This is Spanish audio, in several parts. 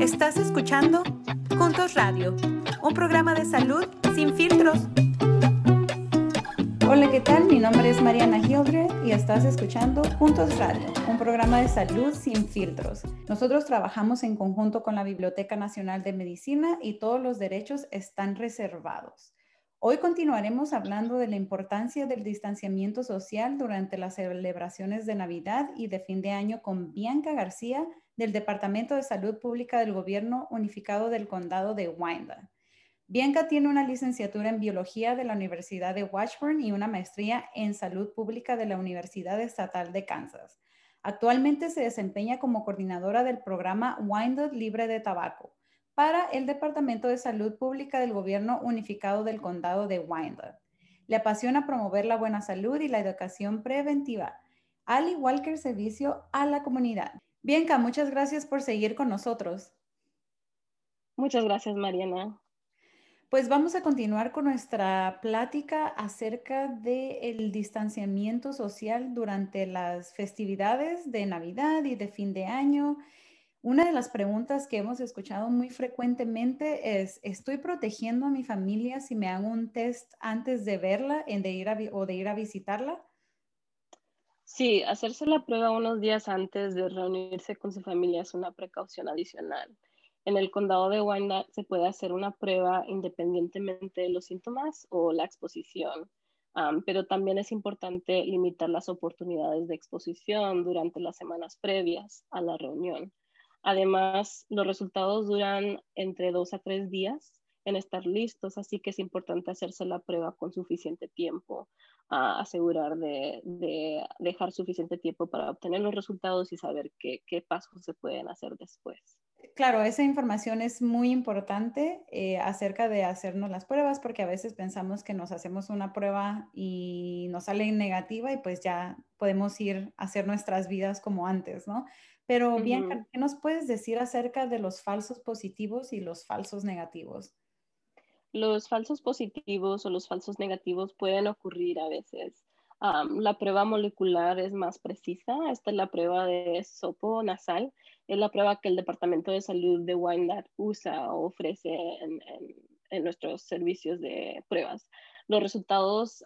Estás escuchando Juntos Radio, un programa de salud sin filtros. Hola, ¿qué tal? Mi nombre es Mariana Hildred y estás escuchando Juntos Radio, un programa de salud sin filtros. Nosotros trabajamos en conjunto con la Biblioteca Nacional de Medicina y todos los derechos están reservados. Hoy continuaremos hablando de la importancia del distanciamiento social durante las celebraciones de Navidad y de fin de año con Bianca García del Departamento de Salud Pública del Gobierno Unificado del Condado de Wyandotte. Bianca tiene una licenciatura en biología de la Universidad de Washburn y una maestría en salud pública de la Universidad Estatal de Kansas. Actualmente se desempeña como coordinadora del programa Wyandotte Libre de Tabaco para el Departamento de Salud Pública del Gobierno Unificado del Condado de Wyandotte. Le apasiona promover la buena salud y la educación preventiva, al igual que el servicio a la comunidad. Bianca, muchas gracias por seguir con nosotros. Muchas gracias, Mariana. Pues vamos a continuar con nuestra plática acerca del distanciamiento social durante las festividades de Navidad y de fin de año una de las preguntas que hemos escuchado muy frecuentemente es, ¿estoy protegiendo a mi familia si me hago un test antes de verla de ir o de ir a visitarla? Sí, hacerse la prueba unos días antes de reunirse con su familia es una precaución adicional. En el condado de Wyandotte se puede hacer una prueba independientemente de los síntomas o la exposición, pero también es importante limitar las oportunidades de exposición durante las semanas previas a la reunión. Además, los resultados duran entre dos a tres días en estar listos, así que es importante hacerse la prueba con suficiente tiempo, a asegurar de, dejar suficiente tiempo para obtener los resultados y saber qué, pasos se pueden hacer después. Claro, esa información es muy importante eh, acerca de hacernos las pruebas, porque a veces pensamos que nos hacemos una prueba y nos sale negativa y pues ya podemos ir a hacer nuestras vidas como antes, ¿no? Pero bien, ¿qué nos puedes decir acerca de los falsos positivos y los falsos negativos? Los falsos positivos o los falsos negativos pueden ocurrir a veces. la prueba molecular es más precisa. Esta es la prueba de sopo nasal. Es la prueba que el Departamento de Salud de Wyandotte usa o ofrece en, nuestros servicios de pruebas. Los resultados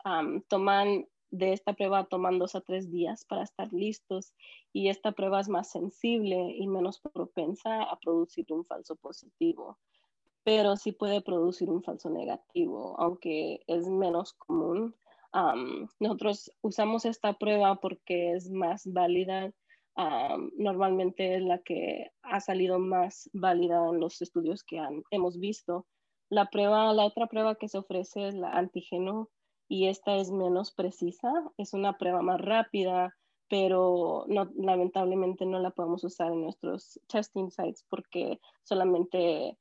toman de esta prueba toman dos a tres días para estar listos y esta prueba es más sensible y menos propensa a producir un falso positivo, pero sí puede producir un falso negativo, aunque es menos común. nosotros usamos esta prueba porque es más válida. normalmente es la que ha salido más válida en los estudios que hemos visto. La prueba, la otra prueba que se ofrece es la antígeno y esta es menos precisa, es una prueba más rápida, pero no, lamentablemente no la podemos usar en nuestros testing sites porque solamente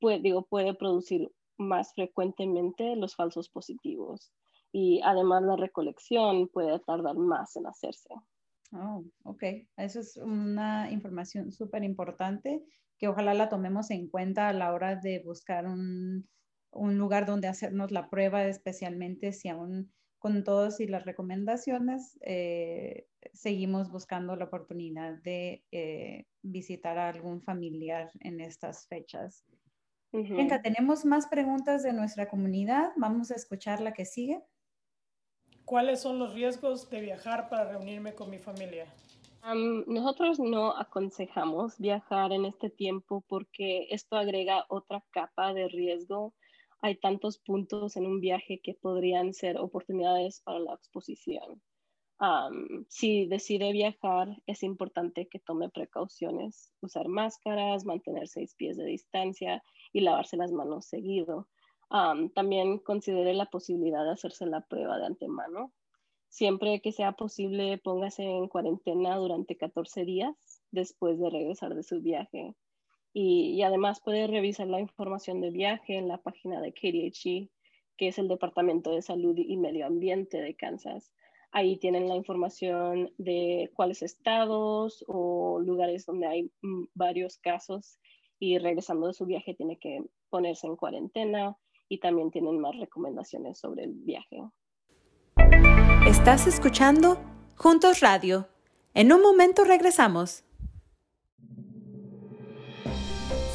puede, digo, puede producir más frecuentemente los falsos positivos y además la recolección puede tardar más en hacerse. Oh, ok. Eso es una información súper importante que ojalá la tomemos en cuenta a la hora de buscar un, un lugar donde hacernos la prueba, especialmente si aún con todas y las recomendaciones eh, seguimos buscando la oportunidad de eh, visitar a algún familiar en estas fechas. Venga, tenemos más preguntas de nuestra comunidad. Vamos a escuchar la que sigue. ¿Cuáles son los riesgos de viajar para reunirme con mi familia? nosotros no aconsejamos viajar en este tiempo porque esto agrega otra capa de riesgo hay tantos puntos en un viaje que podrían ser oportunidades para la exposición. si decide viajar, es importante que tome precauciones, usar máscaras, mantener seis pies de distancia y lavarse las manos seguido. también considere la posibilidad de hacerse la prueba de antemano. Siempre que sea posible, póngase en cuarentena durante 14 días después de regresar de su viaje y, además puede revisar la información de viaje en la página de KDHE, que es el Departamento de Salud y Medio Ambiente de Kansas. Ahí tienen la información de cuáles estados o lugares donde hay mm, varios casos y regresando de su viaje tiene que ponerse en cuarentena y también tienen más recomendaciones sobre el viaje. Estás escuchando Juntos Radio. En un momento regresamos.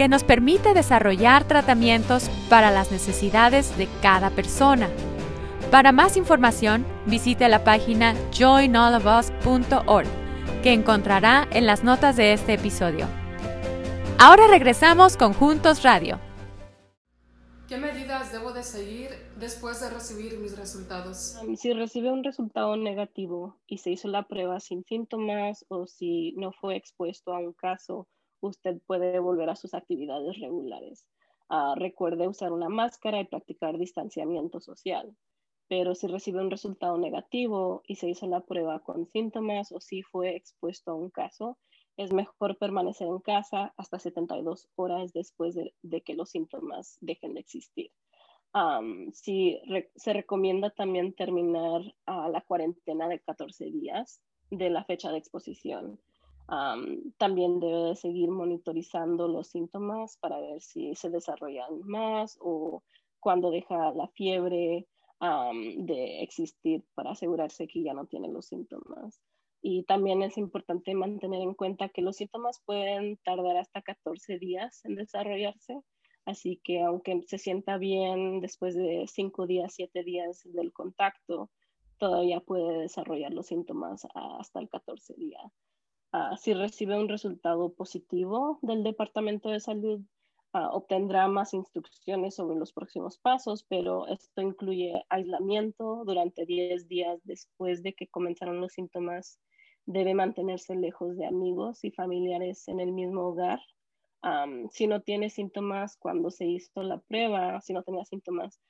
que nos permite desarrollar tratamientos para las necesidades de cada persona. Para más información, visite la página joinallofus.org, que encontrará en las notas de este episodio. Ahora regresamos con Juntos Radio. ¿Qué medidas debo de seguir después de recibir mis resultados? Si recibe un resultado negativo y se hizo la prueba sin síntomas o si no fue expuesto a un caso usted puede volver a sus actividades regulares. Ah, recuerde usar una máscara y practicar distanciamiento social. Pero si recibe un resultado negativo y se hizo la prueba con síntomas o si fue expuesto a un caso, es mejor permanecer en casa hasta 72 horas después de, que los síntomas dejen de existir. si se recomienda también terminar ah, la cuarentena de 14 días de la fecha de exposición también debe de seguir monitorizando los síntomas para ver si se desarrollan más o cuando deja la fiebre de existir para asegurarse que ya no tiene los síntomas. Y también es importante mantener en cuenta que los síntomas pueden tardar hasta 14 días en desarrollarse. Así que aunque se sienta bien después de 5 días, 7 días del contacto, todavía puede desarrollar los síntomas hasta el 14 día. Ah, si recibe un resultado positivo del Departamento de Salud, ah, obtendrá más instrucciones sobre los próximos pasos, pero esto incluye aislamiento durante 10 días después de que comenzaron los síntomas. Debe mantenerse lejos de amigos y familiares en el mismo hogar. si no tiene síntomas cuando se hizo la prueba, si no tenía síntomas,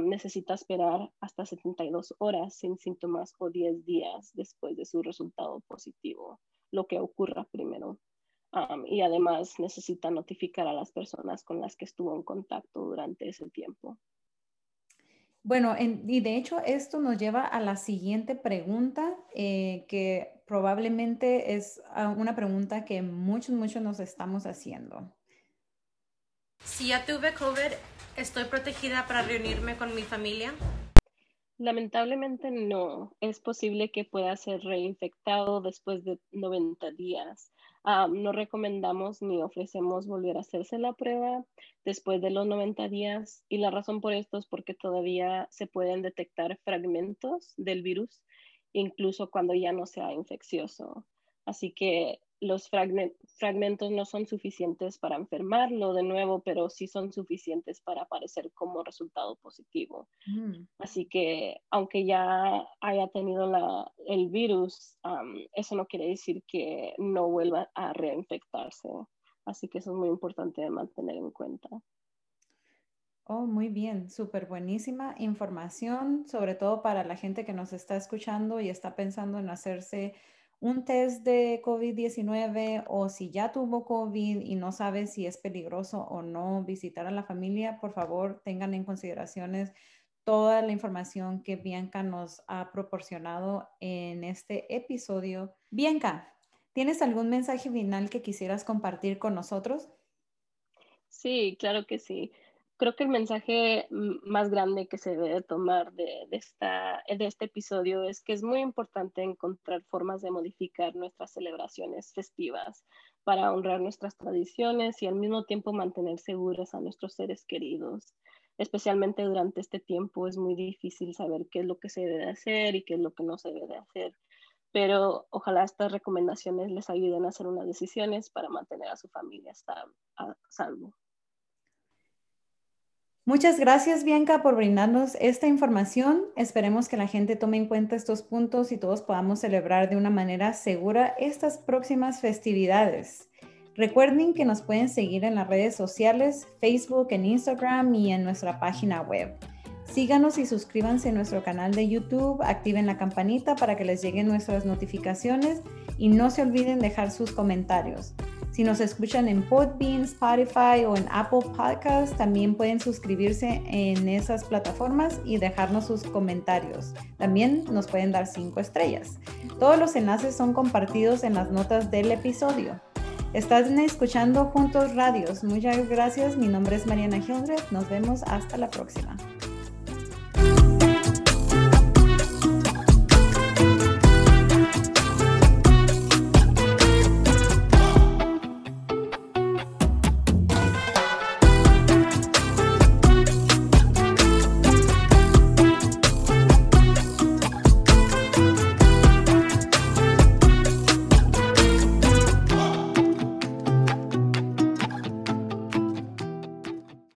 necesita esperar hasta 72 horas sin síntomas o 10 días después de su resultado positivo lo que ocurra primero. y además necesita notificar a las personas con las que estuvo en contacto durante ese tiempo. Bueno, y de hecho esto nos lleva a la siguiente pregunta, eh, que probablemente es ah, una pregunta que muchos, muchos nos estamos haciendo. Si ya tuve COVID, ¿estoy protegida para reunirme con mi familia? Lamentablemente no. Es posible que pueda ser reinfectado después de 90 días. Ah, no recomendamos ni ofrecemos volver a hacerse la prueba después de los 90 días y la razón por esto es porque todavía se pueden detectar fragmentos del virus incluso cuando ya no sea infeccioso. Así que los fragmentos no son suficientes para enfermarlo de nuevo, pero sí son suficientes para aparecer como resultado positivo. Mm. Así que aunque ya haya tenido la, el virus, eso no quiere decir que no vuelva a reinfectarse. Así que eso es muy importante de mantener en cuenta. Oh, muy bien, súper buenísima información, sobre todo para la gente que nos está escuchando y está pensando en hacerse un test de COVID-19 o si ya tuvo COVID y no sabe si es peligroso o no visitar a la familia, por favor tengan en consideraciones toda la información que Bianca nos ha proporcionado en este episodio. Bianca, ¿tienes algún mensaje final que quisieras compartir con nosotros? Sí, claro que sí creo que el mensaje más grande que se debe tomar de, este episodio es que es muy importante encontrar formas de modificar nuestras celebraciones festivas para honrar nuestras tradiciones y al mismo tiempo mantener seguros a nuestros seres queridos. Especialmente durante este tiempo es muy difícil saber qué es lo que se debe hacer y qué es lo que no se debe hacer. Pero ojalá estas recomendaciones les ayuden a hacer unas decisiones para mantener a su familia a salvo. Muchas gracias, Bianca, por brindarnos esta información. Esperemos que la gente tome en cuenta estos puntos y todos podamos celebrar de una manera segura estas próximas festividades. Recuerden que nos pueden seguir en las redes sociales, Facebook, en Instagram y en nuestra página web. Síganos y suscríbanse a nuestro canal de YouTube, activen la campanita para que les lleguen nuestras notificaciones y no se olviden dejar sus comentarios. Si nos escuchan en Podbean, Spotify o en Apple Podcasts, también pueden suscribirse en esas plataformas y dejarnos sus comentarios. También nos pueden dar cinco estrellas. Todos los enlaces son compartidos en las notas del episodio. Están escuchando Juntos Radios. Muchas gracias. Mi nombre es Mariana Hildred. Nos vemos hasta la próxima.